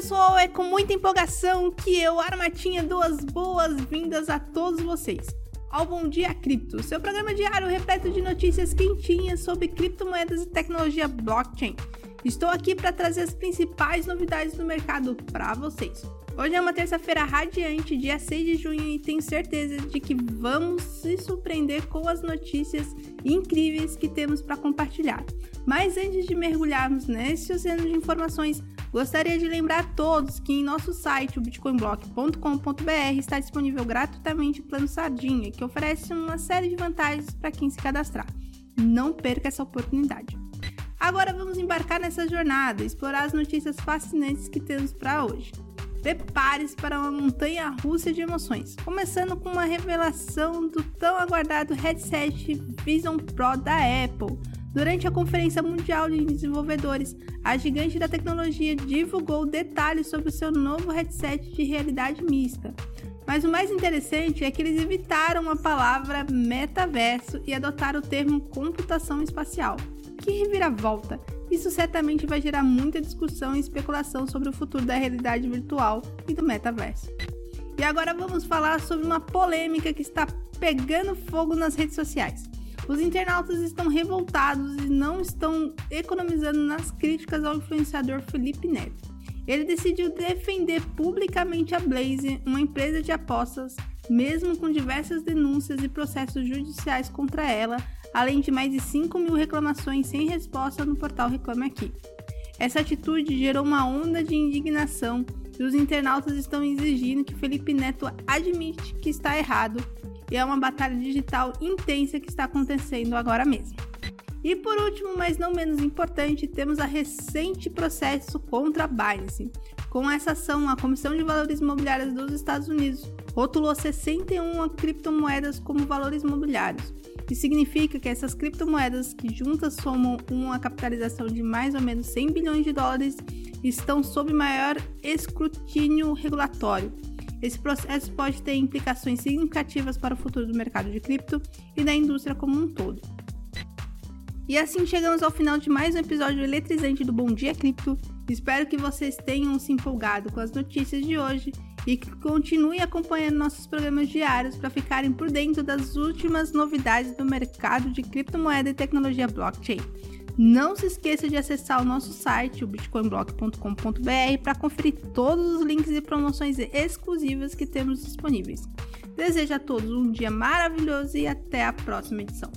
pessoal, é com muita empolgação que eu, Armatinha, dou as boas-vindas a todos vocês ao Bom Dia Cripto, seu programa diário repleto de notícias quentinhas sobre criptomoedas e tecnologia blockchain. Estou aqui para trazer as principais novidades do mercado para vocês. Hoje é uma terça-feira radiante, dia 6 de junho, e tenho certeza de que vamos se surpreender com as notícias incríveis que temos para compartilhar. Mas antes de mergulharmos nesse oceano de informações, gostaria de lembrar a todos que em nosso site, o bitcoinblock.com.br, está disponível gratuitamente o plano Sardinha, que oferece uma série de vantagens para quem se cadastrar. Não perca essa oportunidade. Agora vamos embarcar nessa jornada, explorar as notícias fascinantes que temos para hoje. Prepare-se para uma montanha russa de emoções, começando com uma revelação do tão aguardado headset Vision Pro da Apple. Durante a Conferência Mundial de Desenvolvedores, a gigante da tecnologia divulgou detalhes sobre o seu novo headset de realidade mista. Mas o mais interessante é que eles evitaram a palavra metaverso e adotaram o termo computação espacial. Que reviravolta! Isso certamente vai gerar muita discussão e especulação sobre o futuro da realidade virtual e do metaverso. E agora vamos falar sobre uma polêmica que está pegando fogo nas redes sociais. Os internautas estão revoltados e não estão economizando nas críticas ao influenciador Felipe Neto. Ele decidiu defender publicamente a Blaze, uma empresa de apostas, mesmo com diversas denúncias e processos judiciais contra ela, além de mais de 5 mil reclamações sem resposta no portal Reclame Aqui. Essa atitude gerou uma onda de indignação e os internautas estão exigindo que Felipe Neto admite que está errado e é uma batalha digital intensa que está acontecendo agora mesmo. E por último, mas não menos importante, temos a recente processo contra a Binance. Com essa ação, a Comissão de Valores Imobiliários dos Estados Unidos rotulou 61 criptomoedas como valores imobiliários, que significa que essas criptomoedas, que juntas somam uma capitalização de mais ou menos 100 bilhões de dólares, estão sob maior escrutínio regulatório. Esse processo pode ter implicações significativas para o futuro do mercado de cripto e da indústria como um todo. E assim chegamos ao final de mais um episódio eletrizante do Bom Dia Cripto. Espero que vocês tenham se empolgado com as notícias de hoje e que continuem acompanhando nossos programas diários para ficarem por dentro das últimas novidades do mercado de criptomoeda e tecnologia blockchain. Não se esqueça de acessar o nosso site, o bitcoinblock.com.br, para conferir todos os links e promoções exclusivas que temos disponíveis. Desejo a todos um dia maravilhoso e até a próxima edição.